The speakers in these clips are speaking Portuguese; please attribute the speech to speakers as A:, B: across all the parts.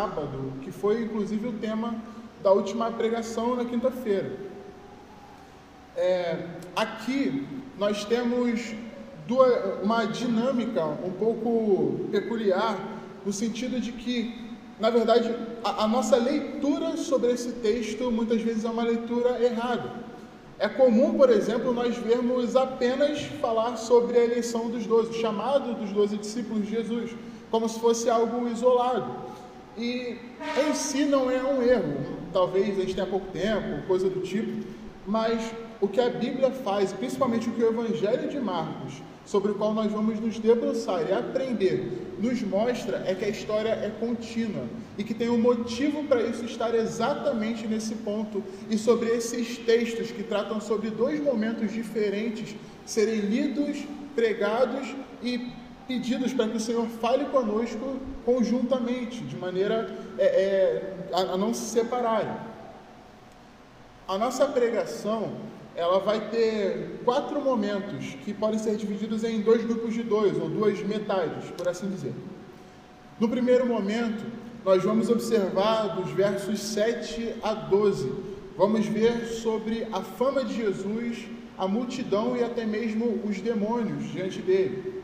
A: sábado, que foi inclusive o tema da última pregação na quinta-feira. É, aqui nós temos duas, uma dinâmica um pouco peculiar, no sentido de que, na verdade, a, a nossa leitura sobre esse texto muitas vezes é uma leitura errada. É comum, por exemplo, nós vermos apenas falar sobre a eleição dos doze, o chamado dos doze discípulos de Jesus, como se fosse algo isolado. E em si não é um erro, talvez a gente tenha pouco tempo, coisa do tipo, mas o que a Bíblia faz, principalmente o que o Evangelho de Marcos, sobre o qual nós vamos nos debruçar e aprender, nos mostra é que a história é contínua e que tem um motivo para isso estar exatamente nesse ponto e sobre esses textos que tratam sobre dois momentos diferentes serem lidos, pregados e pedidos para que o Senhor fale conosco conjuntamente, de maneira é, é, a, a não se separarem. A nossa pregação ela vai ter quatro momentos que podem ser divididos em dois grupos de dois, ou duas metades, por assim dizer. No primeiro momento, nós vamos observar dos versos 7 a 12. Vamos ver sobre a fama de Jesus, a multidão e até mesmo os demônios diante dele.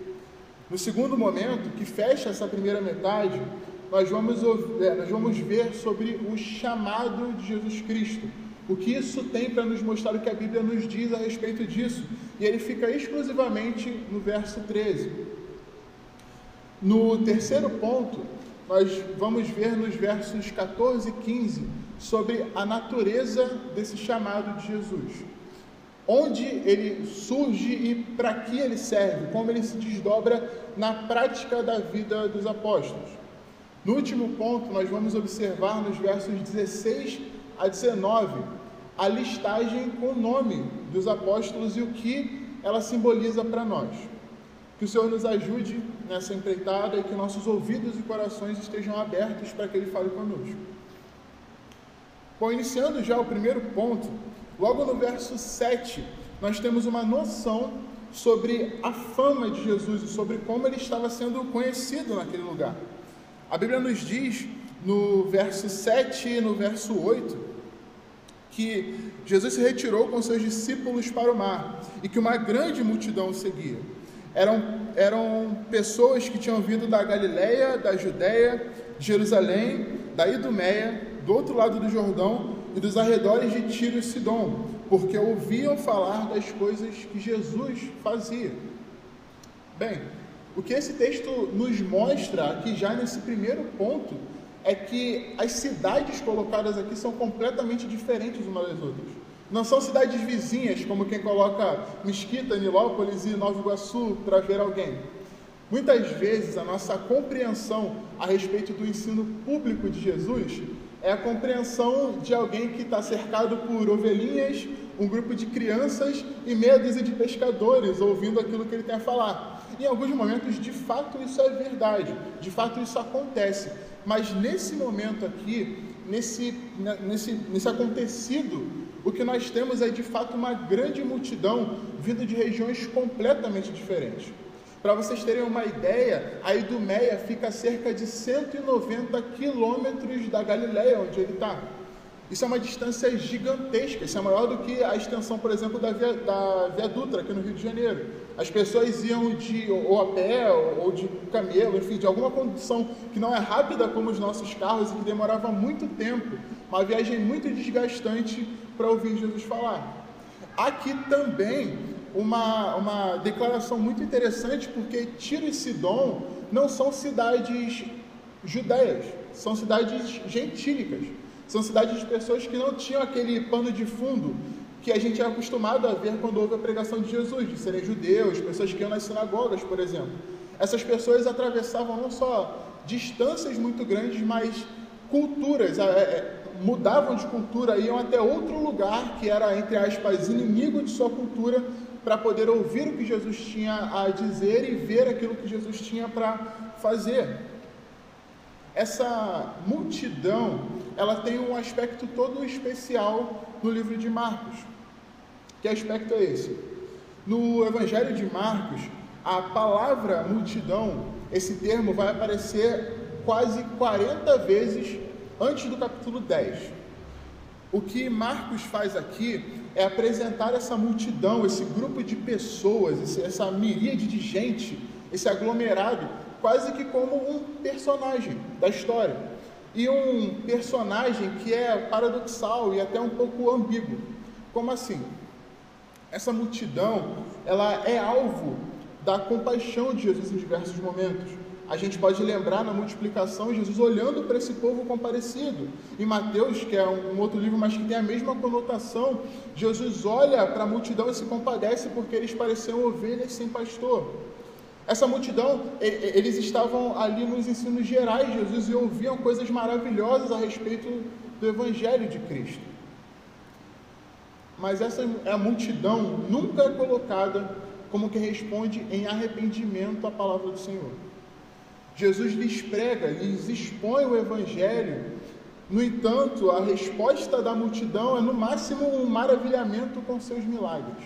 A: No segundo momento, que fecha essa primeira metade, nós vamos, é, nós vamos ver sobre o chamado de Jesus Cristo. O que isso tem para nos mostrar o que a Bíblia nos diz a respeito disso. E ele fica exclusivamente no verso 13. No terceiro ponto, nós vamos ver nos versos 14 e 15 sobre a natureza desse chamado de Jesus onde ele surge e para que ele serve, como ele se desdobra na prática da vida dos apóstolos. No último ponto, nós vamos observar nos versos 16 a 19 a listagem com o nome dos apóstolos e o que ela simboliza para nós. Que o Senhor nos ajude nessa empreitada e que nossos ouvidos e corações estejam abertos para que Ele fale conosco. Bom, iniciando já o primeiro ponto, Logo no verso 7, nós temos uma noção sobre a fama de Jesus e sobre como ele estava sendo conhecido naquele lugar. A Bíblia nos diz no verso 7 e no verso 8 que Jesus se retirou com seus discípulos para o mar e que uma grande multidão o seguia. Eram, eram pessoas que tinham vindo da Galileia, da Judéia, de Jerusalém, da Idumeia, do outro lado do Jordão e dos arredores de Tiro e Sidom, porque ouviam falar das coisas que Jesus fazia. Bem, o que esse texto nos mostra aqui já nesse primeiro ponto é que as cidades colocadas aqui são completamente diferentes umas das outras. Não são cidades vizinhas, como quem coloca Mesquita, Nilópolis e Nova Iguaçu para ver alguém. Muitas vezes a nossa compreensão a respeito do ensino público de Jesus é a compreensão de alguém que está cercado por ovelhinhas, um grupo de crianças e meia dúzia de pescadores ouvindo aquilo que ele tem a falar. Em alguns momentos, de fato, isso é verdade, de fato, isso acontece. Mas nesse momento aqui, nesse, nesse, nesse acontecido, o que nós temos é de fato uma grande multidão vindo de regiões completamente diferentes. Para vocês terem uma ideia, a Idumeia fica a cerca de 190 quilômetros da Galileia, onde ele está. Isso é uma distância gigantesca, isso é maior do que a extensão, por exemplo, da Via, da Via Dutra, aqui no Rio de Janeiro. As pessoas iam de ou a pé ou de camelo, enfim, de alguma condição que não é rápida como os nossos carros e que demorava muito tempo, uma viagem muito desgastante para ouvir Jesus falar. Aqui também uma, uma declaração muito interessante, porque Tiro e Sidom não são cidades judeias, são cidades gentílicas, são cidades de pessoas que não tinham aquele pano de fundo que a gente é acostumado a ver quando houve a pregação de Jesus, de serem judeus, pessoas que iam nas sinagogas, por exemplo. Essas pessoas atravessavam não só distâncias muito grandes, mas culturas, é, é, mudavam de cultura, iam até outro lugar que era, entre aspas, inimigo de sua cultura, para poder ouvir o que Jesus tinha a dizer e ver aquilo que Jesus tinha para fazer. Essa multidão, ela tem um aspecto todo especial no livro de Marcos. Que aspecto é esse? No Evangelho de Marcos, a palavra multidão, esse termo vai aparecer quase 40 vezes antes do capítulo 10. O que Marcos faz aqui é apresentar essa multidão, esse grupo de pessoas, essa miríade de gente, esse aglomerado, quase que como um personagem da história. E um personagem que é paradoxal e até um pouco ambíguo. Como assim? Essa multidão, ela é alvo da compaixão de Jesus em diversos momentos. A gente pode lembrar na multiplicação Jesus olhando para esse povo comparecido. Em Mateus, que é um, outro livro, mas que tem a mesma conotação, Jesus olha para a multidão e se compadece porque eles pareciam ovelhas sem pastor. Essa multidão, eles estavam ali nos ensinos gerais de Jesus e ouviam coisas maravilhosas a respeito do Evangelho de Cristo. Mas essa é a multidão nunca é colocada como que responde em arrependimento à palavra do Senhor. Jesus lhes prega, lhes expõe o Evangelho, no entanto, a resposta da multidão é no máximo um maravilhamento com seus milagres.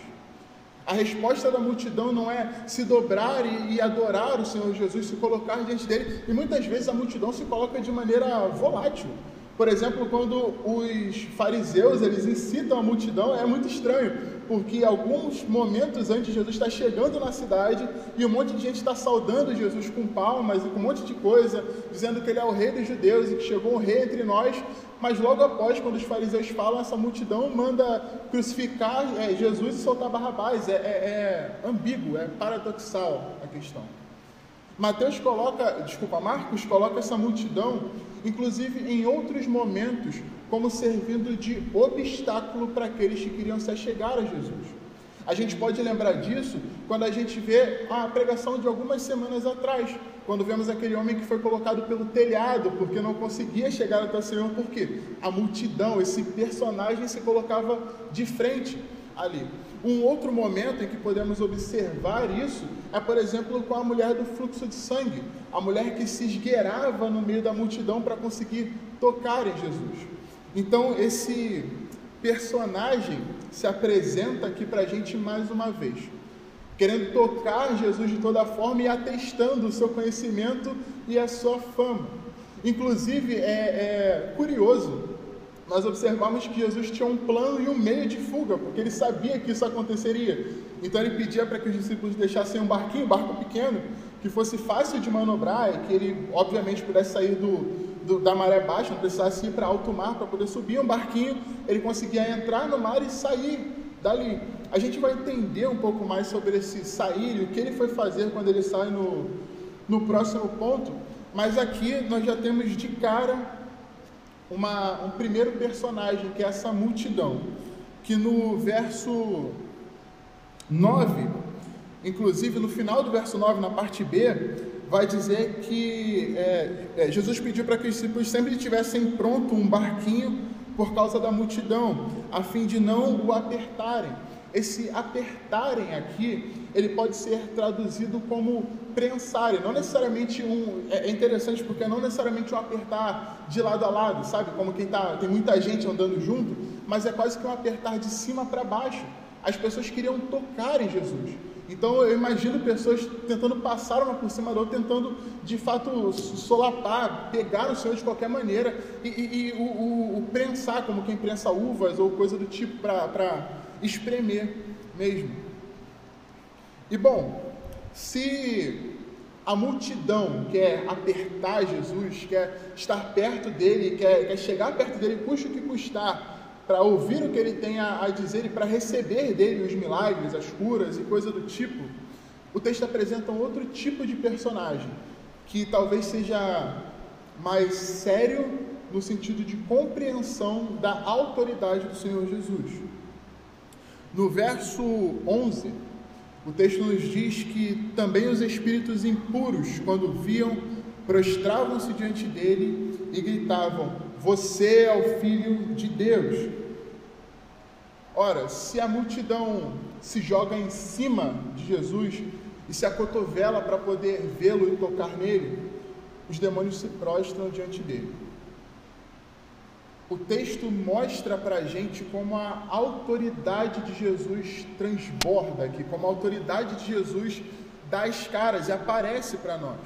A: A resposta da multidão não é se dobrar e, e, adorar o Senhor Jesus, se colocar diante dele, e muitas vezes a multidão se coloca de maneira volátil. Por exemplo, quando os fariseus eles incitam a multidão, é muito estranho, porque alguns momentos antes Jesus está chegando na cidade e um monte de gente está saudando Jesus com palmas e com um monte de coisa, dizendo que ele é o rei dos judeus e que chegou um rei entre nós. Mas logo após, quando os fariseus falam, essa multidão manda crucificar é, Jesus e soltar Barrabás. É, é, é ambíguo, é paradoxal a questão. Mateus coloca, desculpa, Marcos coloca essa multidão inclusive em outros momentos, como servindo de obstáculo para aqueles que queriam se achegar a Jesus. A gente pode lembrar disso quando a gente vê a pregação de algumas semanas atrás, quando vemos aquele homem que foi colocado pelo telhado porque não conseguia chegar até o Senhor, porque a multidão, esse personagem se colocava de frente ali. Um outro momento em que podemos observar isso é, por exemplo, com a mulher do fluxo de sangue, a mulher que se esgueirava no meio da multidão para conseguir tocar em Jesus. Então, esse personagem se apresenta aqui para a gente mais uma vez, querendo tocar Jesus de toda forma e atestando o seu conhecimento e a sua fama. Inclusive, é, é curioso nós observamos que Jesus tinha um plano e um meio de fuga, porque ele sabia que isso aconteceria. Então ele pedia para que os discípulos deixassem um barquinho, um barco pequeno, que fosse fácil de manobrar e que ele, obviamente, pudesse sair do, do da maré baixa, não precisasse ir para alto mar para poder subir um barquinho, ele conseguia entrar no mar e sair dali. A gente vai entender um pouco mais sobre esse sair e o que ele foi fazer quando ele sai no, no próximo ponto, mas aqui nós já temos de cara uma, um primeiro personagem, que é essa multidão, que no verso 9, inclusive no final do verso 9, na parte B, vai dizer que é, é, Jesus pediu para que os discípulos sempre tivessem pronto um barquinho por causa da multidão, a fim de não o apertarem. Esse apertarem aqui, ele pode ser traduzido como prensarem, não necessariamente um. É, é interessante porque não necessariamente um apertar de lado a lado, sabe? Como quem tá, tem muita gente andando junto, mas é quase que um apertar de cima para baixo. As pessoas queriam tocar em Jesus. Então eu imagino pessoas tentando passar uma por cima da outra, tentando de fato solapar, pegar o Senhor de qualquer maneira e, e, e o, o, o, prensar, como quem prensa uvas ou coisa do tipo, para espremer mesmo. E bom, se a multidão quer apertar Jesus, quer estar perto dele, quer, quer chegar perto dele, custe o que custar, para ouvir o que ele tem a, a dizer e para receber dele os milagres, as curas e coisa do tipo, o texto apresenta um outro tipo de personagem, que talvez seja mais sério no sentido de compreensão da autoridade do Senhor Jesus. No verso 11, o texto nos diz que também os espíritos impuros, quando viam, prostravam-se diante dele e gritavam: você é o Filho de Deus. Ora, se a multidão se joga em cima de Jesus e se acotovela para poder vê-lo e tocar nele, os demônios se prostram diante dele. O texto mostra para a gente como a autoridade de Jesus transborda aqui, como a autoridade de Jesus dá as caras e aparece para nós.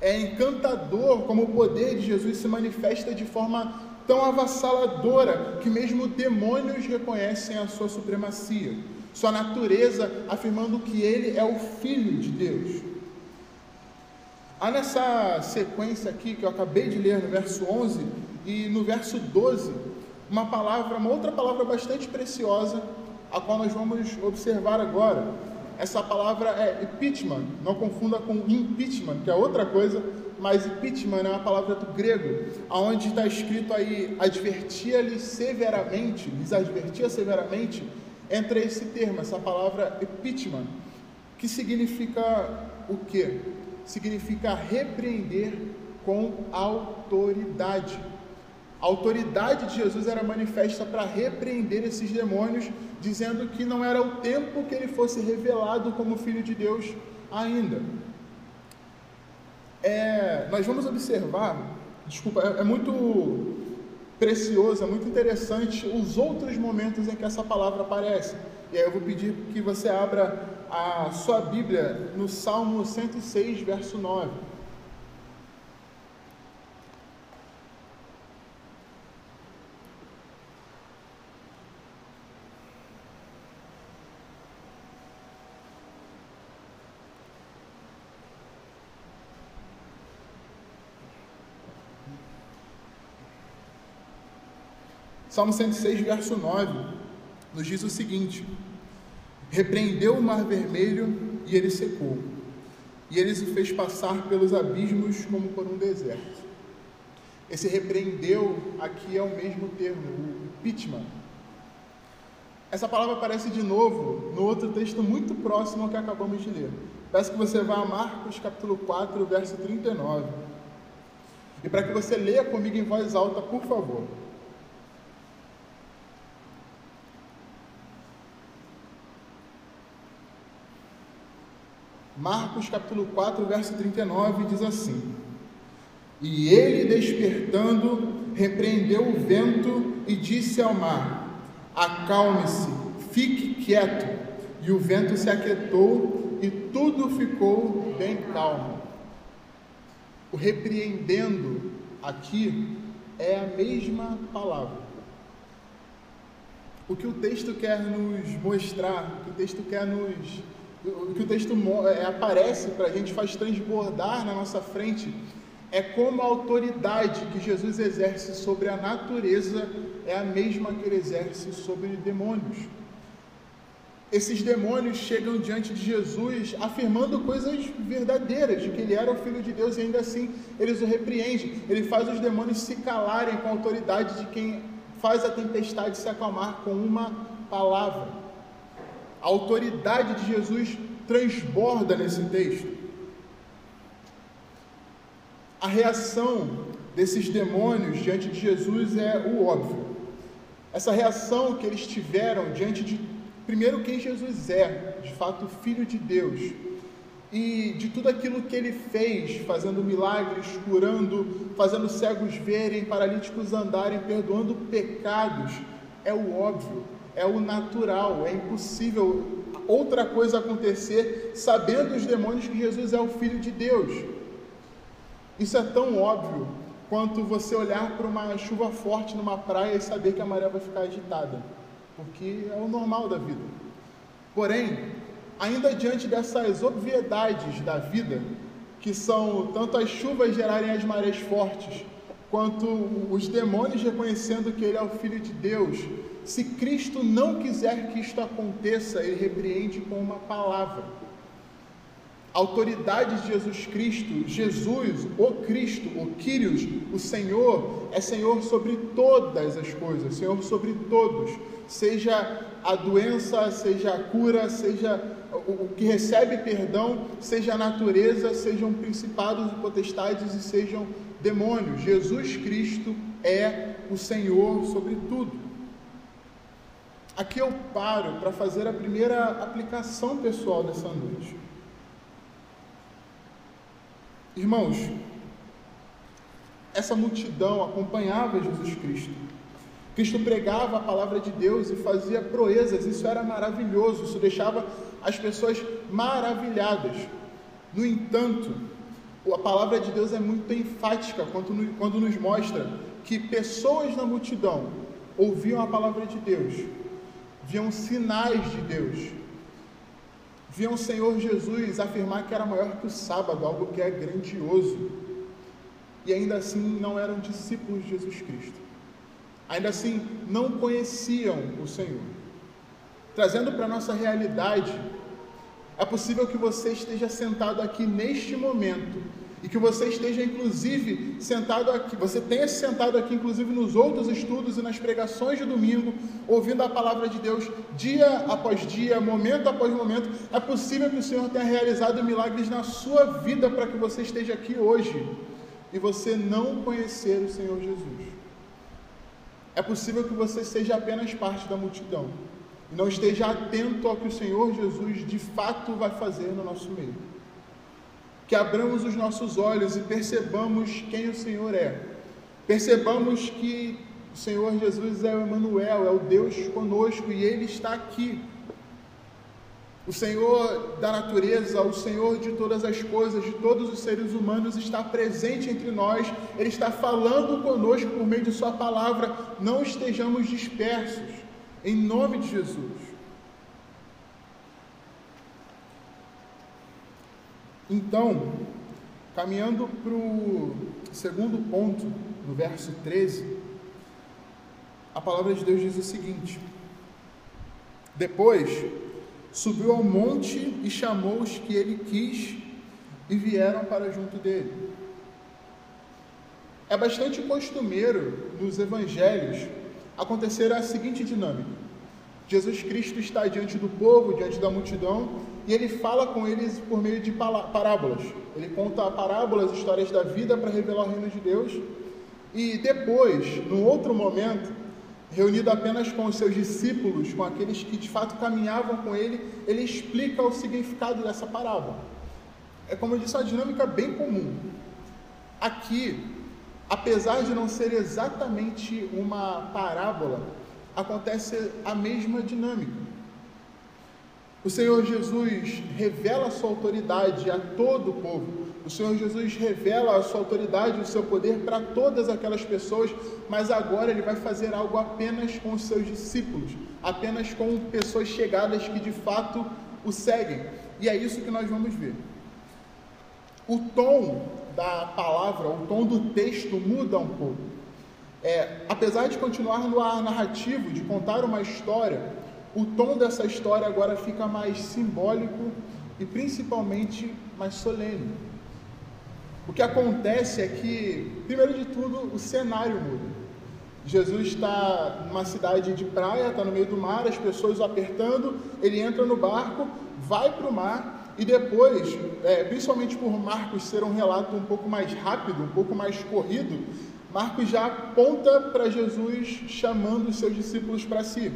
A: É encantador como o poder de Jesus se manifesta de forma tão avassaladora que mesmo demônios reconhecem a sua supremacia, sua natureza, afirmando que ele é o Filho de Deus. Há nessa sequência aqui que eu acabei de ler no verso 11 e no verso 12, uma palavra, uma outra palavra bastante preciosa, a qual nós vamos observar agora. Essa palavra é impeachment, não confunda com impeachment, que é outra coisa, mas impeachment é uma palavra do grego, aonde está escrito aí advertia-lhe severamente, lhes advertia severamente, entra esse termo, essa palavra impeachment, que significa o quê? Significa repreender com autoridade. A autoridade de Jesus era manifesta para repreender esses demônios, dizendo que não era o tempo que ele fosse revelado como Filho de Deus ainda. É, nós vamos observar, desculpa, é, é muito precioso, é muito interessante os outros momentos em que essa palavra aparece. E aí eu vou pedir que você abra a sua Bíblia no Salmo 106, verso 9. Salmo 106, verso 9, nos diz o seguinte: Repreendeu o mar vermelho e ele secou, e ele se fez passar pelos abismos como por um deserto. Esse repreendeu aqui é o mesmo termo, o pitman. Essa palavra aparece de novo no outro texto muito próximo ao que acabamos de ler. Peço que você vá a Marcos capítulo 4, verso 39. E para que você leia comigo em voz alta, por favor. Marcos capítulo 4, verso 39 diz assim: E ele despertando, repreendeu o vento e disse ao mar: Acalme-se, fique quieto. E o vento se aquietou e tudo ficou bem calmo. O repreendendo aqui é a mesma palavra. O que o texto quer nos mostrar, o que o texto quer nos o que o texto é, aparece para a gente, faz transbordar na nossa frente, é como a autoridade que Jesus exerce sobre a natureza é a mesma que ele exerce sobre demônios. Esses demônios chegam diante de Jesus afirmando coisas verdadeiras, de que ele era o Filho de Deus e ainda assim eles o repreendem. Ele faz os demônios se calarem com a autoridade de quem faz a tempestade se acalmar com uma palavra. A autoridade de Jesus transborda nesse texto. A reação desses demônios diante de Jesus é o óbvio. Essa reação que eles tiveram diante de, primeiro, quem Jesus é, de fato, Filho de Deus, e de tudo aquilo que ele fez, fazendo milagres, curando, fazendo cegos verem, paralíticos andarem, perdoando pecados, é o óbvio é o natural, é impossível outra coisa acontecer sabendo os demônios que Jesus é o Filho de Deus. Isso é tão óbvio quanto você olhar para uma chuva forte numa praia e saber que a maré vai ficar agitada, porque é o normal da vida. Porém, ainda diante dessas obviedades da vida, que são tanto as chuvas gerarem as marés fortes, quanto os demônios reconhecendo que Ele é o Filho de Deus, se Cristo não quiser que isto aconteça, ele repreende com uma palavra. A autoridade de Jesus Cristo, Jesus, o Cristo, o Quírios, o Senhor, é Senhor sobre todas as coisas, Senhor sobre todos, seja a doença, seja a cura, seja o que recebe perdão, seja a natureza, sejam principados e potestades e sejam demônios. Jesus Cristo é o Senhor sobre tudo. Aqui eu paro para fazer a primeira aplicação pessoal dessa noite. Irmãos, essa multidão acompanhava Jesus Cristo. Cristo pregava a palavra de Deus e fazia proezas, isso era maravilhoso, isso deixava as pessoas maravilhadas. No entanto, a palavra de Deus é muito enfática quando, nos mostra que pessoas na multidão ouviam a palavra de Deus, viam sinais de Deus, viam o Senhor Jesus afirmar que era maior que o sábado, algo que é grandioso, e ainda assim não eram discípulos de Jesus Cristo, ainda assim não conheciam o Senhor. Trazendo para a nossa realidade, é possível que você esteja sentado aqui neste momento e que você esteja inclusive sentado aqui, você tenha se sentado aqui inclusive nos outros estudos e nas pregações de domingo, ouvindo a palavra de Deus dia após dia, momento após momento. É possível que o Senhor tenha realizado milagres na sua vida para que você esteja aqui hoje e você não conhecer o Senhor Jesus. É possível que você seja apenas parte da multidão e não esteja atento ao que o Senhor Jesus de fato vai fazer no nosso meio. Que abramos os nossos olhos e percebamos quem o Senhor é. Percebamos que o Senhor Jesus é o Emmanuel, é o Deus conosco e Ele está aqui. O Senhor da natureza, o Senhor de todas as coisas, de todos os seres humanos, está presente entre nós, Ele está falando conosco por meio de Sua palavra. Não estejamos dispersos em nome de Jesus. Então, caminhando para o segundo ponto, no verso 13, a palavra de Deus diz o seguinte: Depois subiu ao monte e chamou os que ele quis e vieram para junto dele. É bastante costumeiro nos evangelhos acontecer a seguinte dinâmica: Jesus Cristo está diante do povo, diante da multidão, e ele fala com eles por meio de parábolas. Ele conta parábolas, histórias da vida para revelar o reino de Deus. E depois, num outro momento, reunido apenas com os seus discípulos, com aqueles que de fato caminhavam com ele, ele explica o significado dessa parábola. É como eu disse, uma dinâmica bem comum. Aqui, apesar de não ser exatamente uma parábola, acontece a mesma dinâmica. O Senhor Jesus revela a sua autoridade a todo o povo. O Senhor Jesus revela a sua autoridade, o seu poder para todas aquelas pessoas, mas agora ele vai fazer algo apenas com os seus discípulos, apenas com pessoas chegadas que de fato o seguem. E é isso que nós vamos ver. O tom da palavra, o tom do texto muda um pouco. É, apesar de continuar no ar narrativo, de contar uma história, o tom dessa história agora fica mais simbólico e principalmente mais solene. O que acontece é que, primeiro de tudo, o cenário muda. Jesus está numa cidade de praia, está no meio do mar, as pessoas o apertando, ele entra no barco, vai para o mar e depois, é, principalmente por Marcos ser um relato um pouco mais rápido, um pouco mais corrido, Marcos já aponta para Jesus chamando os seus discípulos para si.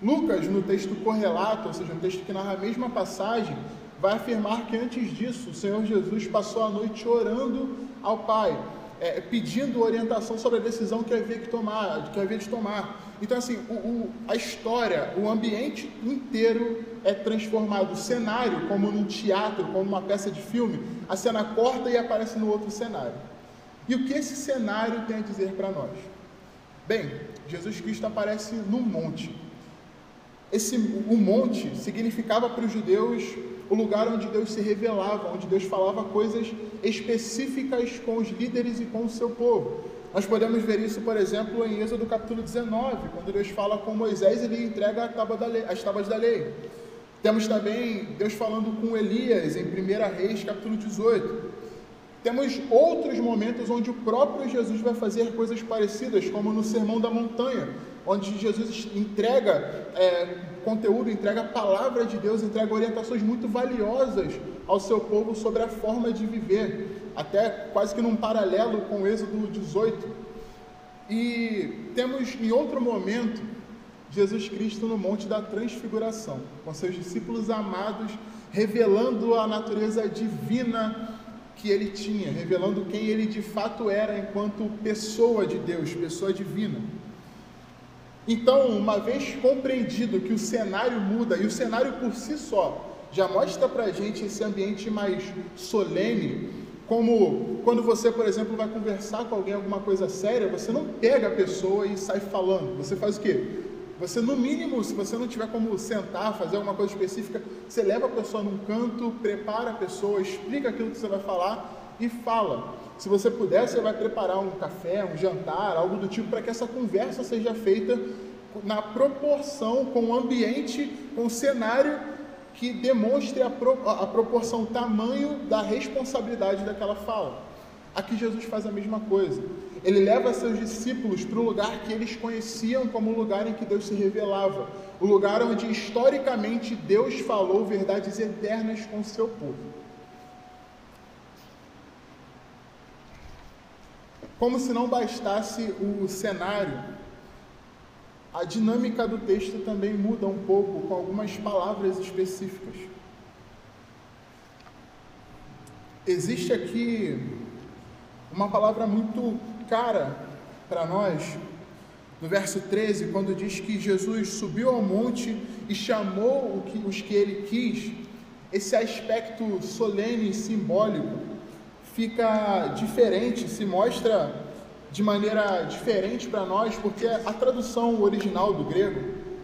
A: Lucas, no texto correlato, ou seja, no texto que narra a mesma passagem, vai afirmar que antes disso o Senhor Jesus passou a noite orando ao Pai, é, pedindo orientação sobre a decisão que havia, que, tomar, que havia de tomar. Então, assim, o, o, a história, o ambiente inteiro é transformado. O cenário, como num teatro, como uma peça de filme, a cena corta e aparece no outro cenário. E o que esse cenário tem a dizer para nós? Bem, Jesus Cristo aparece num monte. Esse, o monte significava para os judeus o lugar onde Deus se revelava, onde Deus falava coisas específicas com os líderes e com o seu povo. Nós podemos ver isso, por exemplo, em Êxodo capítulo 19, quando Deus fala com Moisés, ele entrega a tábua lei, as tábuas da lei. Temos também Deus falando com Elias em 1 Reis capítulo 18. Temos outros momentos onde o próprio Jesus vai fazer coisas parecidas, como no Sermão da Montanha, onde Jesus entrega é, conteúdo, entrega a palavra de Deus, entrega orientações muito valiosas ao seu povo sobre a forma de viver, até quase que num paralelo com o Êxodo 18. E temos em outro momento Jesus Cristo no Monte da Transfiguração, com seus discípulos amados, revelando a natureza divina que ele tinha, revelando quem ele de fato era enquanto pessoa de Deus, pessoa divina. Então, uma vez compreendido que o cenário muda, e o cenário por si só já mostra para a gente esse ambiente mais solene, Como quando você, por exemplo, vai conversar com alguém alguma coisa séria, você não pega a pessoa e sai falando. Você faz o quê? Você, no mínimo, se você não tiver como sentar, fazer alguma coisa específica, você leva a pessoa num canto, prepara a pessoa, explica aquilo que você vai falar e fala. Se você puder, você vai preparar um café, um jantar, algo do tipo, para que essa conversa seja feita na proporção, com o ambiente, com o cenário que demonstre a, pro, a proporção, tamanho da responsabilidade daquela fala. Aqui Jesus faz a mesma coisa. Ele leva seus discípulos para o lugar que eles conheciam como o lugar em que Deus se revelava, o lugar onde historicamente Deus falou verdades eternas com o seu povo. Como se não bastasse o cenário, a dinâmica do texto também muda um pouco com algumas palavras específicas. Existe aqui uma palavra muito cara para nós, no verso 13, quando diz que Jesus subiu ao monte e chamou os que ele quis, esse aspecto solene e simbólico fica diferente, se mostra de maneira diferente para nós, porque a tradução original do grego,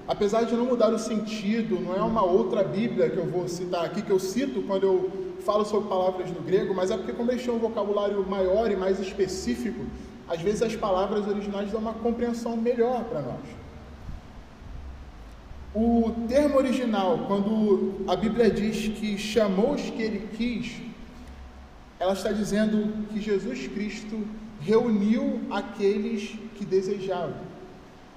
A: apesar de não mudar o sentido, não é uma outra Bíblia que eu vou citar aqui, que eu cito quando eu falo sobre palavras no grego, mas é porque como têm um vocabulário maior e mais específico, às vezes as palavras originais dão uma compreensão melhor para nós. O termo original, quando a Bíblia diz que chamou os que ele quis, ela está dizendo que Jesus Cristo reuniu aqueles que desejavam.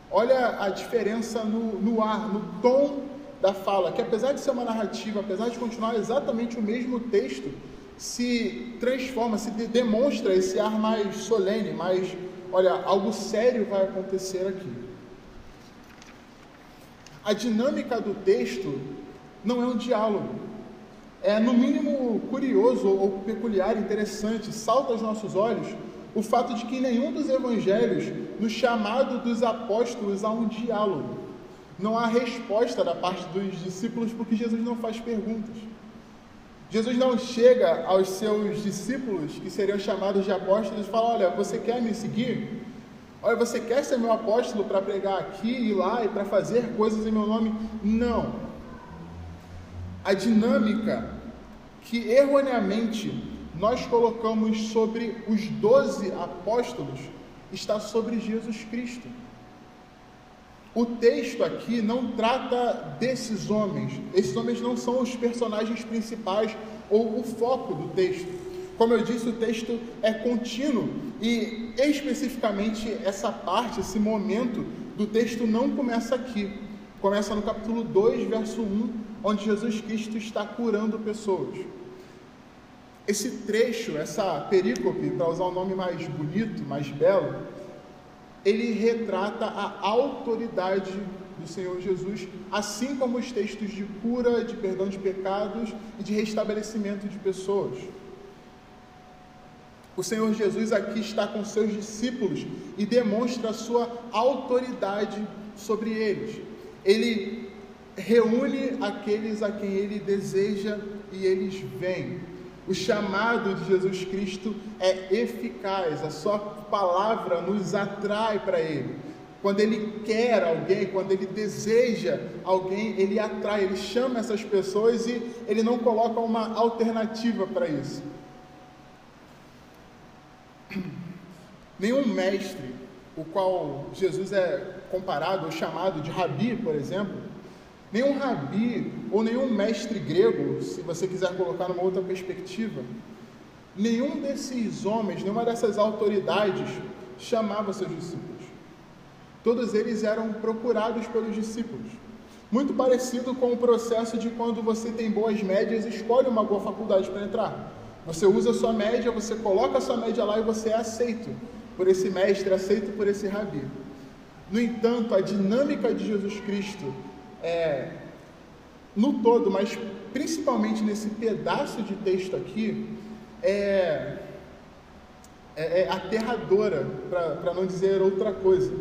A: Olha a diferença no, no ar, no tom da fala, que apesar de ser uma narrativa, apesar de continuar exatamente o mesmo texto, se transforma, se demonstra esse ar mais solene, mais, olha, algo sério vai acontecer aqui. A dinâmica do texto não é um diálogo, é no mínimo curioso ou peculiar, interessante, salta aos nossos olhos o fato de que nenhum dos evangelhos, no chamado dos apóstolos, há um diálogo. Não há resposta da parte dos discípulos porque Jesus não faz perguntas. Jesus não chega aos seus discípulos, que seriam chamados de apóstolos, e fala: Olha, você quer me seguir? Olha, você quer ser meu apóstolo para pregar aqui e lá e para fazer coisas em meu nome? Não a dinâmica que erroneamente nós colocamos sobre os doze apóstolos está sobre Jesus Cristo. O texto aqui não trata desses homens, esses homens não são os personagens principais ou o foco do texto. Como eu disse, o texto é contínuo e especificamente essa parte, esse momento do texto não começa aqui. Começa no capítulo 2, verso 1 onde Jesus Cristo está curando pessoas. Esse trecho, essa perícope, para usar um nome mais bonito, mais belo, ele retrata a autoridade do Senhor Jesus, assim como os textos de cura, de perdão de pecados e de restabelecimento de pessoas. O Senhor Jesus aqui está com seus discípulos e demonstra a sua autoridade sobre eles. Ele reúne aqueles a quem ele deseja e eles vêm. O chamado de Jesus Cristo é eficaz, a sua palavra nos atrai para ele. Quando ele quer alguém, quando ele deseja alguém, ele atrai, ele chama essas pessoas e ele não coloca uma alternativa para isso. Nenhum mestre, o qual Jesus é comparado ou chamado de rabi, por exemplo, Nenhum rabi ou nenhum mestre grego, se você quiser colocar numa outra perspectiva, nenhum desses homens, nenhuma dessas autoridades chamava seus discípulos. Todos eles eram procurados pelos discípulos. Muito parecido com o processo de quando você tem boas médias e escolhe uma boa faculdade para entrar. Você usa a sua média, você coloca a sua média lá e você é aceito por esse mestre, aceito por esse rabi. No entanto, a dinâmica de Jesus Cristo é, no todo, mas principalmente nesse pedaço de texto aqui, é, é, é aterradora, para não dizer outra coisa.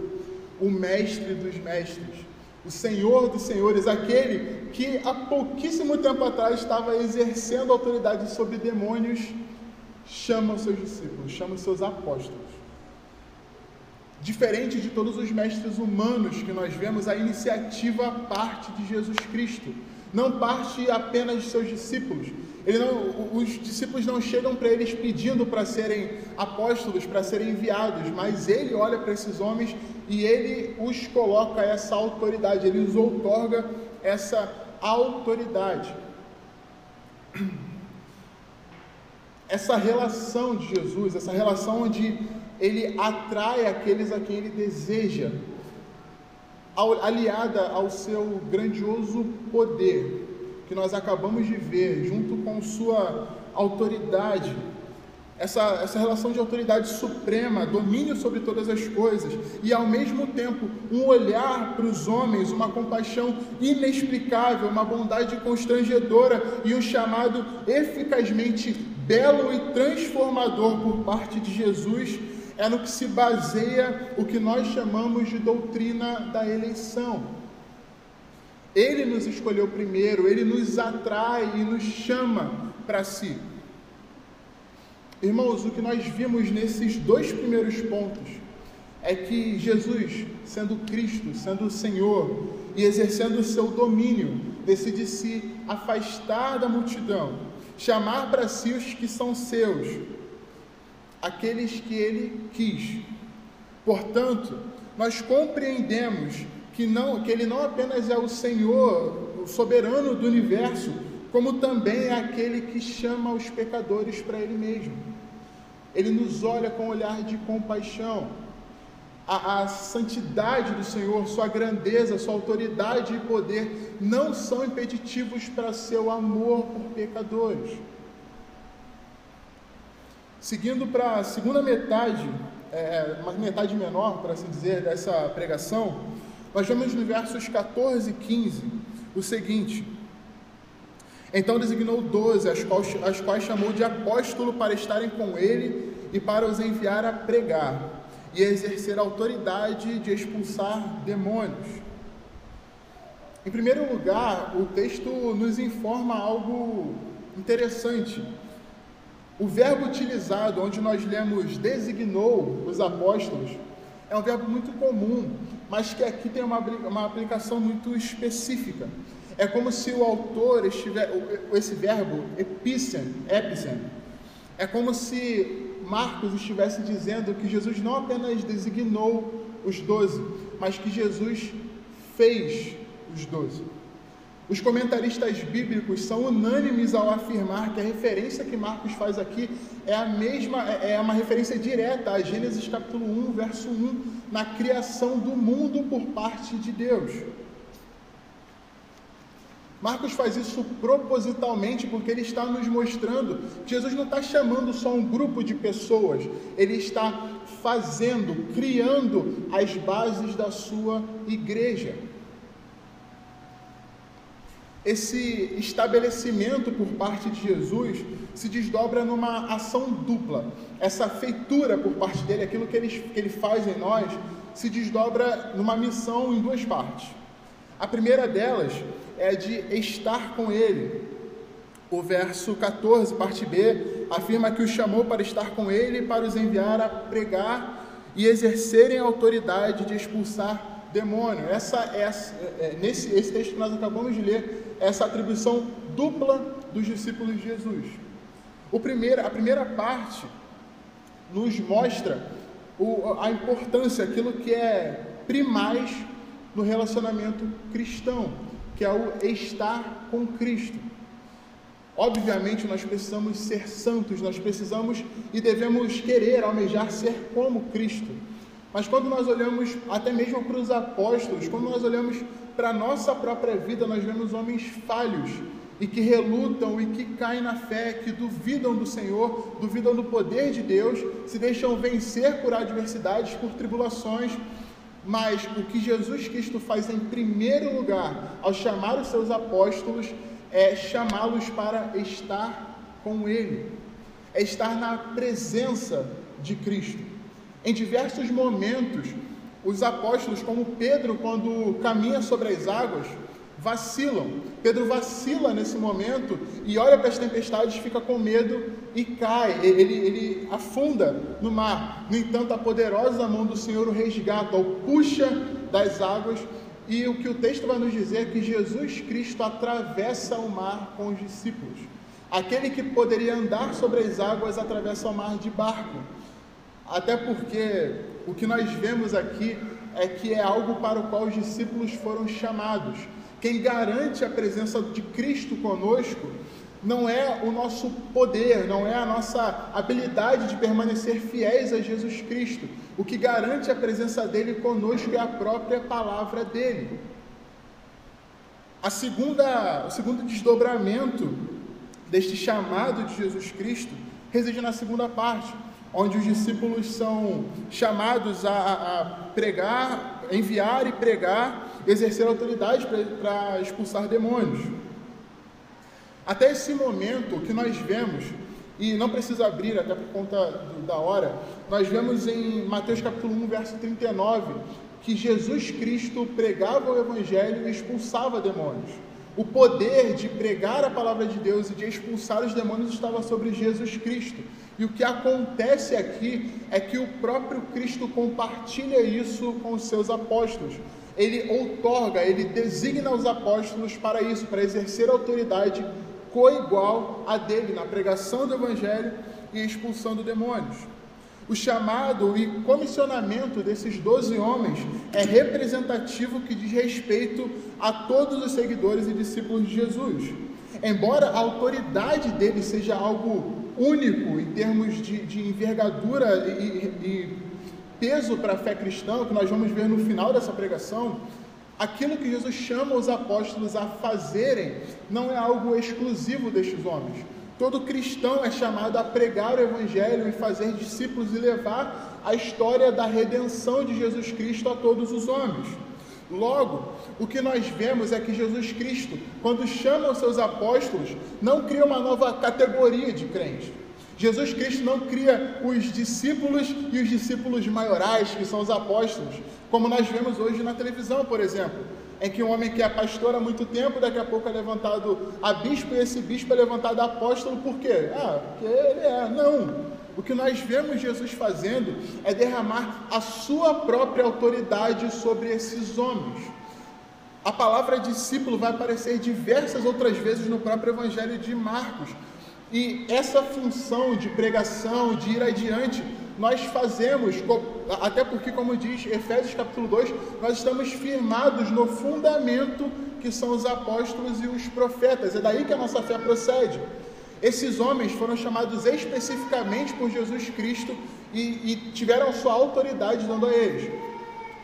A: O mestre dos mestres, o senhor dos senhores, aquele que há pouquíssimo tempo atrás estava exercendo autoridade sobre demônios, chama os seus discípulos, chama os seus apóstolos. Diferente de todos os mestres humanos que nós vemos, a iniciativa parte de Jesus Cristo. Não parte apenas de seus discípulos. Não, os discípulos não chegam para eles pedindo para serem apóstolos, para serem enviados, mas ele olha para esses homens e ele os coloca essa autoridade, ele os outorga essa autoridade. Essa relação de Jesus, essa relação onde ele atrai aqueles a quem ele deseja, aliada ao seu grandioso poder, que nós acabamos de ver, junto com sua autoridade, essa, essa relação de autoridade suprema, domínio sobre todas as coisas, e ao mesmo tempo um olhar para os homens, uma compaixão inexplicável, uma bondade constrangedora e um chamado eficazmente belo e transformador por parte de Jesus é no que se baseia o que nós chamamos de doutrina da eleição. Ele nos escolheu primeiro, ele nos atrai e nos chama para si. Irmãos, o que nós vimos nesses dois primeiros pontos é que Jesus, sendo Cristo, sendo o Senhor e exercendo o seu domínio, decide se afastar da multidão, chamar para si os que são seus aqueles que ele quis. Portanto, nós compreendemos que, não, que ele não apenas é o Senhor, o soberano do universo, como também é aquele que chama os pecadores para ele mesmo. Ele nos olha com um olhar de compaixão. A, a, santidade do Senhor, sua grandeza, sua autoridade e poder não são impeditivos para seu amor por pecadores. Seguindo para a segunda metade, é, uma metade menor, por assim dizer, dessa pregação, nós vemos no versos 14 e 15 o seguinte: Então designou doze, as quais, as quais chamou de apóstolo para estarem com ele e para os enviar a pregar e exercer a autoridade de expulsar demônios. Em primeiro lugar, o texto nos informa algo interessante o verbo utilizado, onde nós lemos designou os apóstolos, é um verbo muito comum, mas que aqui tem uma, uma aplicação muito específica. É como se o autor estiver, esse verbo epicen, epicen, é como se Marcos estivesse dizendo que Jesus não apenas designou os doze, mas que Jesus fez os doze. Os comentaristas bíblicos são unânimes ao afirmar que a referência que Marcos faz aqui é a mesma, é, é uma referência direta a Gênesis capítulo 1, verso 1, na criação do mundo por parte de Deus. Marcos faz isso propositalmente porque ele está nos mostrando que Jesus não está chamando só um grupo de pessoas, ele está fazendo, criando as bases da sua igreja esse estabelecimento por parte de Jesus se desdobra numa ação dupla. Essa feitura por parte dele, aquilo que ele, que ele faz em nós, se desdobra numa missão em duas partes. A primeira delas é de estar com ele. O verso 14, parte B, afirma que o chamou para estar com ele e para os enviar a pregar e exercerem a autoridade de expulsar demônio. Essa é, é, nesse esse texto que nós acabamos de ler, essa atribuição dupla dos discípulos de Jesus. O primeiro, a primeira parte nos mostra o, a importância, aquilo que é primaz no relacionamento cristão, que é o estar com Cristo. Obviamente, nós precisamos ser santos, nós precisamos e devemos querer, almejar ser como Cristo. Mas quando nós olhamos até mesmo para os apóstolos, quando nós olhamos para a nossa própria vida, nós vemos homens falhos e que relutam e que caem na fé, que duvidam do Senhor, duvidam do poder de Deus, se deixam vencer por adversidades, por tribulações. Mas o que Jesus Cristo faz em primeiro lugar, ao chamar os seus apóstolos, é chamá-los para estar com Ele, é estar na presença de Cristo. Em diversos momentos, os apóstolos, como Pedro, quando caminha sobre as águas, vacilam. Pedro vacila nesse momento e olha para as tempestades, fica com medo e cai. Ele, ele afunda no mar. No entanto, a poderosa mão do Senhor o resgata, o puxa das águas. E o que o texto vai nos dizer é que Jesus Cristo atravessa o mar com os discípulos. Aquele que poderia andar sobre as águas atravessa o mar de barco. Até porque o que nós vemos aqui é que é algo para o qual os discípulos foram chamados. Quem garante a presença de Cristo conosco não é o nosso poder, não é a nossa habilidade de permanecer fiéis a Jesus Cristo. O que garante a presença dele conosco é a própria palavra dele. A segunda, o segundo desdobramento deste chamado de Jesus Cristo reside na segunda parte, onde os discípulos são chamados a, a pregar, enviar e pregar, exercer autoridade para expulsar demônios. Até esse momento, o que nós vemos, e não precisa abrir até por conta da hora, nós vemos em Mateus capítulo 1, verso 39, que Jesus Cristo pregava o Evangelho e expulsava demônios. O poder de pregar a palavra de Deus e de expulsar os demônios estava sobre Jesus Cristo. E o que acontece aqui é que o próprio Cristo compartilha isso com os seus apóstolos. Ele outorga, ele designa os apóstolos para isso, para exercer autoridade coigual a dele na pregação do evangelho e expulsando demônios. O chamado e comissionamento desses doze homens é representativo que diz respeito a todos os seguidores e discípulos de Jesus. Embora a autoridade deles seja algo único em termos de, de envergadura e, e peso para a fé cristã, que nós vamos ver no final dessa pregação, aquilo que Jesus chama os apóstolos a fazerem não é algo exclusivo destes homens. Todo cristão é chamado a pregar o Evangelho e fazer discípulos e levar a história da redenção de Jesus Cristo a todos os homens. Logo, o que nós vemos é que Jesus Cristo, quando chama os seus apóstolos, não cria uma nova categoria de crentes. Jesus Cristo não cria os discípulos e os discípulos maiorais, que são os apóstolos, como nós vemos hoje na televisão, por exemplo em que um homem que é pastor há muito tempo, daqui a pouco é levantado a bispo, e esse bispo é levantado a apóstolo, por quê? Ah, porque ele é. Não. O que nós vemos Jesus fazendo é derramar a sua própria autoridade sobre esses homens. A palavra discípulo vai aparecer diversas outras vezes no próprio Evangelho de Marcos. E essa função de pregação, de ir adiante, nós fazemos, até porque, como diz Efésios capítulo 2, nós estamos firmados no fundamento que são os apóstolos e os profetas. É daí que a nossa fé procede. Esses homens foram chamados especificamente por Jesus Cristo e, e tiveram sua autoridade dando a eles.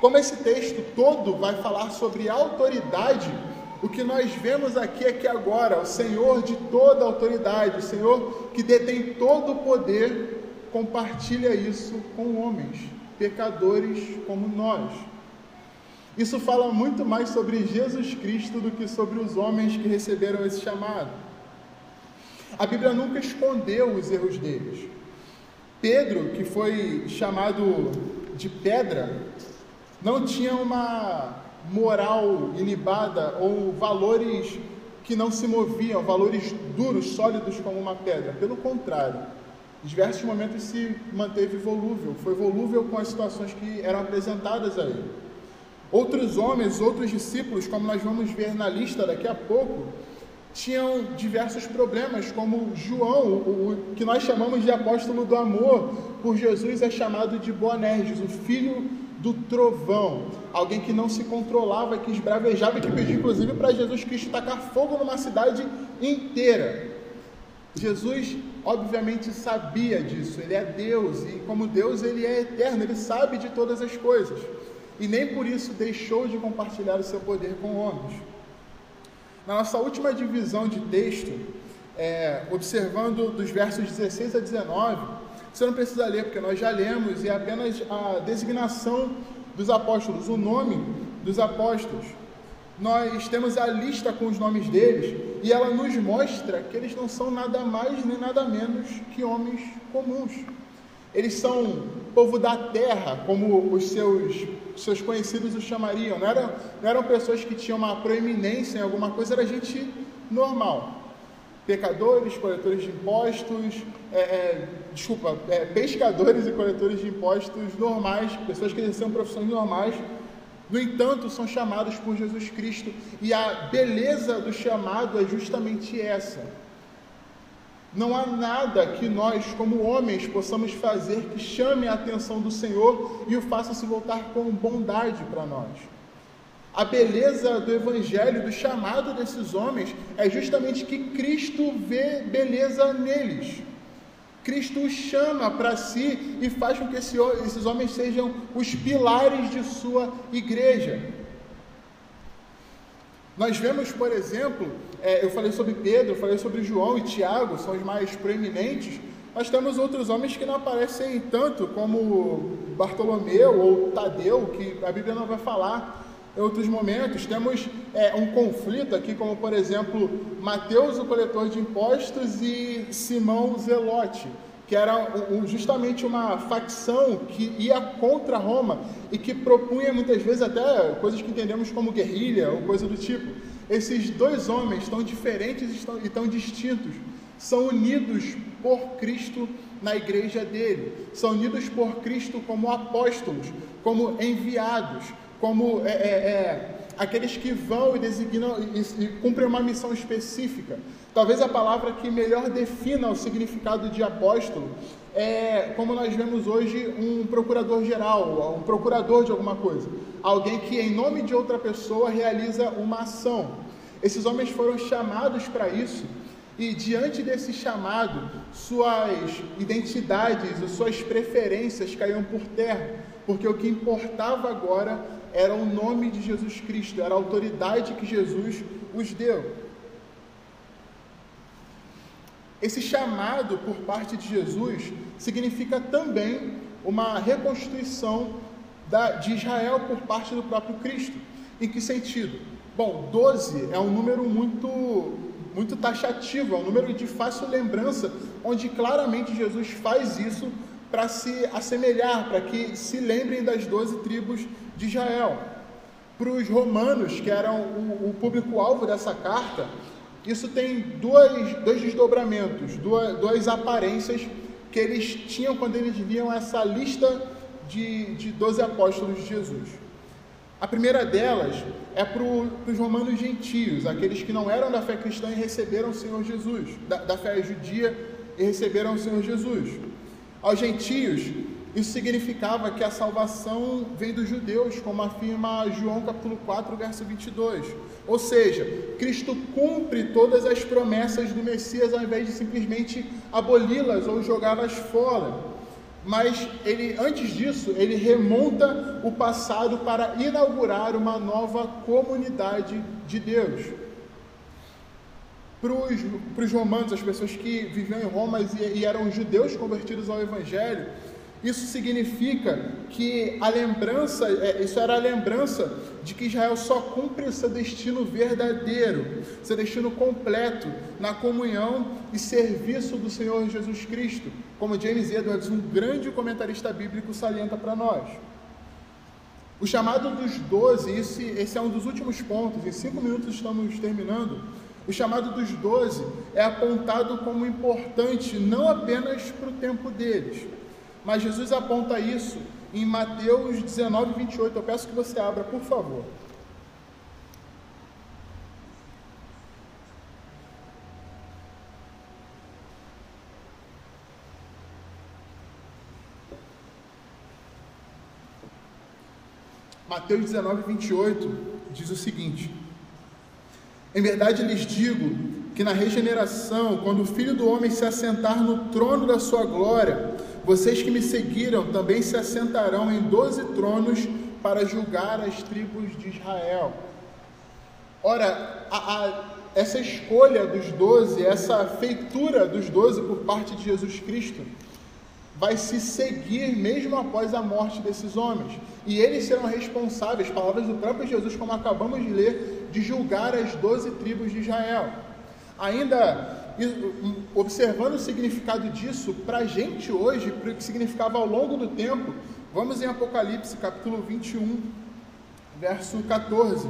A: Como esse texto todo vai falar sobre autoridade, o que nós vemos aqui é que agora o Senhor de toda autoridade, o Senhor que detém todo o poder, compartilha isso com homens, pecadores como nós. Isso fala muito mais sobre Jesus Cristo do que sobre os homens que receberam esse chamado. A Bíblia nunca escondeu os erros deles. Pedro, que foi chamado de pedra, não tinha uma moral ilibada ou valores que não se moviam, valores duros, sólidos como uma pedra. Pelo contrário, em diversos momentos se manteve volúvel, foi volúvel com as situações que eram apresentadas a ele. Outros homens, outros discípulos, como nós vamos ver na lista daqui a pouco, tinham diversos problemas, como João, o, o que nós chamamos de apóstolo do amor, por Jesus é chamado de Boanerges, o filho do trovão, alguém que não se controlava, que esbravejava e que pediu inclusive para Jesus Cristo tacar fogo numa cidade inteira. Jesus obviamente sabia disso, ele é Deus e, como Deus, ele é eterno, ele sabe de todas as coisas e nem por isso deixou de compartilhar o seu poder com homens. Na nossa última divisão de texto, é, observando dos versos 16 a 19, você não precisa ler, porque nós já lemos, e é apenas a designação dos apóstolos, o nome dos apóstolos nós temos a lista com os nomes deles e ela nos mostra que eles não são nada mais nem nada menos que homens comuns. Eles são povo da terra, como os seus, seus conhecidos os chamariam. Não eram, não eram pessoas que tinham uma proeminência em alguma coisa, era gente normal. Pecadores, coletores de impostos, é, é, desculpa, é, pescadores e coletores de impostos normais, pessoas que exerciam profissões normais, no entanto, são chamados por Jesus Cristo, e a beleza do chamado é justamente essa não há nada que nós, como homens, possamos fazer que chame a atenção do Senhor e o faça se voltar com bondade para nós. A beleza do Evangelho, do chamado desses homens, é justamente que Cristo vê beleza neles. Cristo os chama para si e faz com que esses homens sejam os pilares de sua igreja. Nós vemos, por exemplo, é, eu falei sobre Pedro, falei sobre João e Tiago, são os mais proeminentes. Nós temos outros homens que não aparecem tanto, como Bartolomeu ou Tadeu, que a Bíblia não vai falar em outros momentos. Temos é, um conflito aqui, como por exemplo, Mateus, o coletor de impostos, e Simão Zelote que era justamente uma facção que ia contra Roma e que propunha muitas vezes até coisas que entendemos como guerrilha ou coisa do tipo. Esses dois homens tão diferentes e tão distintos são unidos por Cristo na igreja dele, são unidos por Cristo como apóstolos, como enviados, como é, é, é, aqueles que vão e designam e, e cumprem uma missão específica. Talvez a palavra que melhor defina o significado de apóstolo é, como nós vemos hoje, um procurador-geral, um procurador de alguma coisa. Alguém que, em nome de outra pessoa, realiza uma ação. Esses homens foram chamados para isso, e diante desse chamado, suas identidades, suas preferências caíam por terra, porque o que importava agora era o nome de Jesus Cristo, era a autoridade que Jesus os deu. Esse chamado por parte de Jesus significa também uma reconstituição da, de Israel por parte do próprio Cristo. Em que sentido? Bom, 12 é um número muito, muito taxativo, é um número de fácil lembrança, onde claramente Jesus faz isso para se assemelhar, para que se lembrem das 12 tribos de Israel. Para os romanos, que eram o, o público-alvo dessa carta, isso tem dois, dois desdobramentos, duas, duas aparências que eles tinham quando eles viam essa lista de, de 12 apóstolos de Jesus. A primeira delas é para os romanos gentios, aqueles que não eram da fé cristã e receberam o Senhor Jesus, da, da fé judia e receberam o Senhor Jesus. Aos gentios, isso significava que a salvação vem dos judeus, como afirma João capítulo 4, verso 22. Ou seja, Cristo cumpre todas as promessas do Messias ao invés de simplesmente aboli-las ou jogá-las fora. Mas ele, antes disso, ele remonta o passado para inaugurar uma nova comunidade de Deus. Para os romanos, as pessoas que viviam em Roma e, e eram judeus convertidos ao Evangelho, isso significa que a lembrança, é, isso era a lembrança de que Israel só cumpre seu destino verdadeiro, seu destino completo, na comunhão e serviço do Senhor Jesus Cristo, como James Edwards, um grande comentarista bíblico, salienta para nós. O chamado dos doze, esse, esse é um dos últimos pontos, em cinco minutos estamos terminando. O chamado dos doze é apontado como importante não apenas para o tempo deles, mas Jesus aponta isso em Mateus 19, 28. Eu peço que você abra, por favor. Mateus 19, 28 diz o seguinte: Em verdade lhes digo que na regeneração, quando o Filho do Homem se assentar no trono da sua glória, vocês que me seguiram também se assentarão em doze tronos para julgar as tribos de Israel. Ora, a, a, essa escolha dos doze, essa feitura dos doze por parte de Jesus Cristo, vai se seguir mesmo após a morte desses homens. E eles serão responsáveis, palavras do próprio Jesus, como acabamos de ler, de julgar as doze tribos de Israel. Ainda observando o significado disso, para a gente hoje, para o que significava ao longo do tempo, vamos em Apocalipse capítulo 21, verso 14,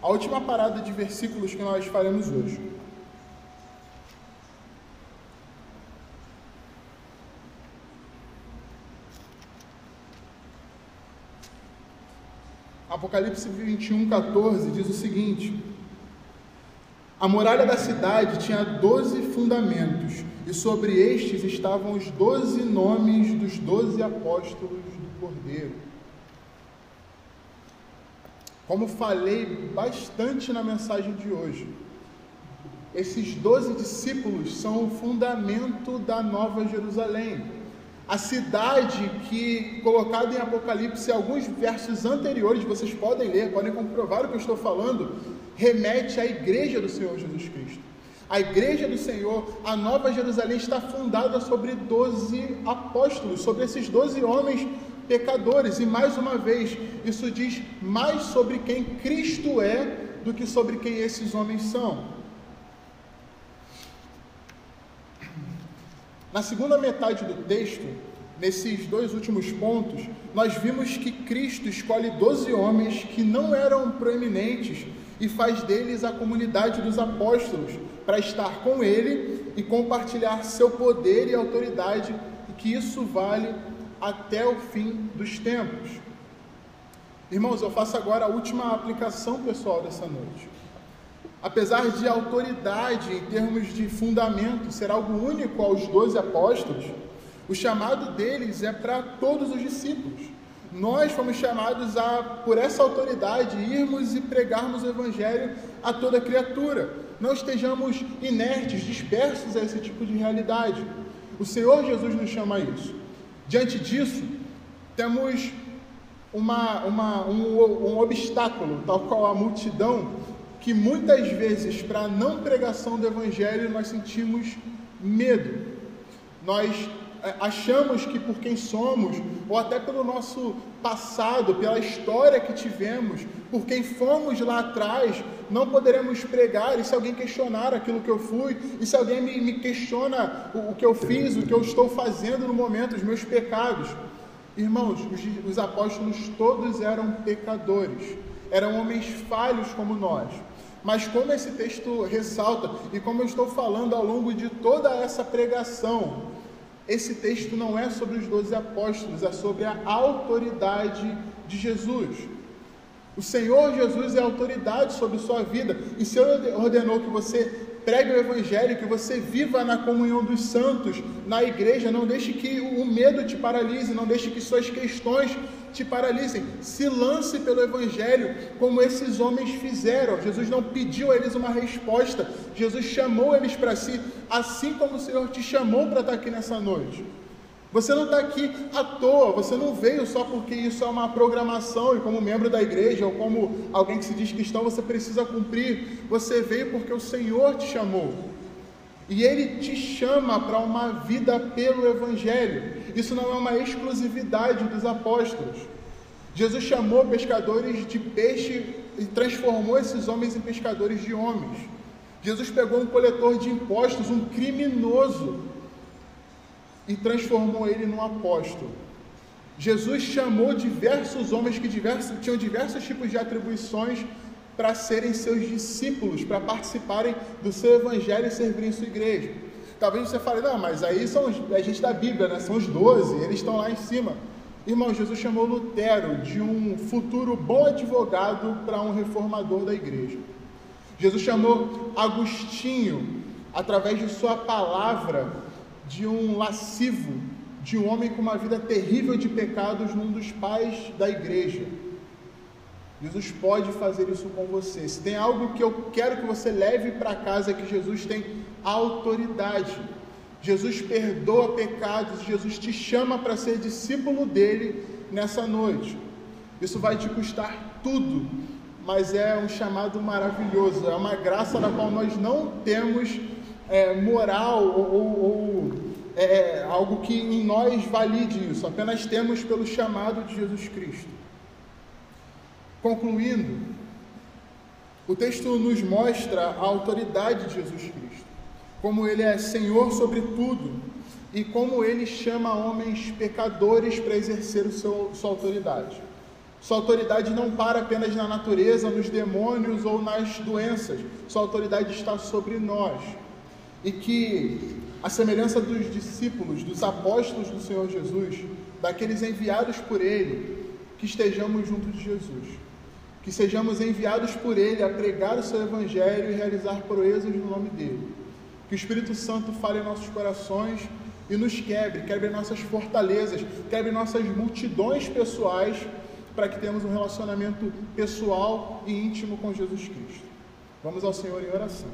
A: a última parada de versículos que nós faremos hoje. Apocalipse 21, 14 diz o seguinte: A muralha da cidade tinha doze fundamentos, e sobre estes estavam os doze nomes dos doze apóstolos do Cordeiro. Como falei bastante na mensagem de hoje, esses doze discípulos são o fundamento da Nova Jerusalém a cidade que, colocada em Apocalipse, alguns versos anteriores, vocês podem ler, podem comprovar o que eu estou falando, remete à igreja do Senhor Jesus Cristo. A igreja do Senhor, a Nova Jerusalém, está fundada sobre doze apóstolos, sobre esses doze homens pecadores. E mais uma vez, isso diz mais sobre quem Cristo é do que sobre quem esses homens são. Na segunda metade do texto, nesses dois últimos pontos, nós vimos que Cristo escolhe doze homens que não eram proeminentes e faz deles a comunidade dos apóstolos para estar com ele e compartilhar seu poder e autoridade, e que isso vale até o fim dos tempos. Irmãos, eu faço agora a última aplicação pessoal dessa noite. Apesar de autoridade em termos de fundamento ser algo único aos doze apóstolos, o chamado deles é para todos os discípulos. Nós fomos chamados a, por essa autoridade, irmos e pregarmos o Evangelho a toda criatura. Não estejamos inertes, dispersos a esse tipo de realidade. O Senhor Jesus nos chama a isso. Diante disso, temos uma, uma, um, um obstáculo, tal qual a multidão, que muitas vezes, para a não pregação do Evangelho, nós sentimos medo. Nós achamos que por quem somos, ou até pelo nosso passado, pela história que tivemos, por quem fomos lá atrás, não poderemos pregar. E se alguém questionar aquilo que eu fui, e se alguém me, me questiona o, o, que eu fiz, o que eu estou fazendo no momento, os meus pecados. Irmãos, os, os apóstolos todos eram pecadores, eram homens falhos como nós. Mas como esse texto ressalta, e como eu estou falando ao longo de toda essa pregação, esse texto não é sobre os doze apóstolos, é sobre a autoridade de Jesus. O Senhor Jesus é autoridade sobre sua vida, e se Ele ordenou que você pregue o Evangelho, que você viva na comunhão dos santos, na igreja, não deixe que o medo te paralise, não deixe que suas questões te paralisem. Se lance pelo Evangelho, como esses homens fizeram. Jesus não pediu a eles uma resposta, Jesus chamou eles para si, assim como o Senhor te chamou para estar aqui nessa noite. Você não está aqui à toa, você não veio só porque isso é uma programação e como membro da igreja ou como alguém que se diz cristão você precisa cumprir. Você veio porque o Senhor te chamou. E Ele te chama para uma vida pelo Evangelho. Isso não é uma exclusividade dos apóstolos. Jesus chamou pescadores de peixe e transformou esses homens em pescadores de homens. Jesus pegou um coletor de impostos, um criminoso, e transformou ele num apóstolo. Jesus chamou diversos homens que diversos, tinham diversos tipos de atribuições para serem seus discípulos, para participarem do seu evangelho e servirem sua igreja. Talvez você fale, não, mas aí são a gente da Bíblia, né? são os doze, eles estão lá em cima. Irmão, Jesus chamou Lutero de um futuro bom advogado para um reformador da igreja. Jesus chamou Agostinho, através de sua palavra, de um lascivo, de um homem com uma vida terrível de pecados, num dos pais da igreja. Jesus pode fazer isso com você. Se tem algo que eu quero que você leve para casa, é que Jesus tem autoridade. Jesus perdoa pecados, Jesus te chama para ser discípulo dele nessa noite. Isso vai te custar tudo, mas é um chamado maravilhoso, é uma graça da qual nós não temos é, moral ou, ou, ou é, é, algo que em nós valide isso, apenas temos pelo chamado de Jesus Cristo. Concluindo, o texto nos mostra a autoridade de Jesus Cristo. como Ele é Senhor sobre tudo e como Ele chama homens pecadores para exercer seu, sua autoridade. Sua autoridade não para apenas na natureza, nos demônios ou nas doenças. Sua autoridade está sobre nós. E que, a semelhança dos discípulos, dos apóstolos do Senhor Jesus, daqueles enviados por Ele, que estejamos junto de Jesus. Que sejamos enviados por Ele a pregar o seu Evangelho e realizar proezas no nome dele. Que o Espírito Santo fale em nossos corações e nos quebre, quebre nossas fortalezas, quebre nossas multidões pessoais para que tenhamos um relacionamento pessoal e íntimo com Jesus Cristo. Vamos ao Senhor em oração.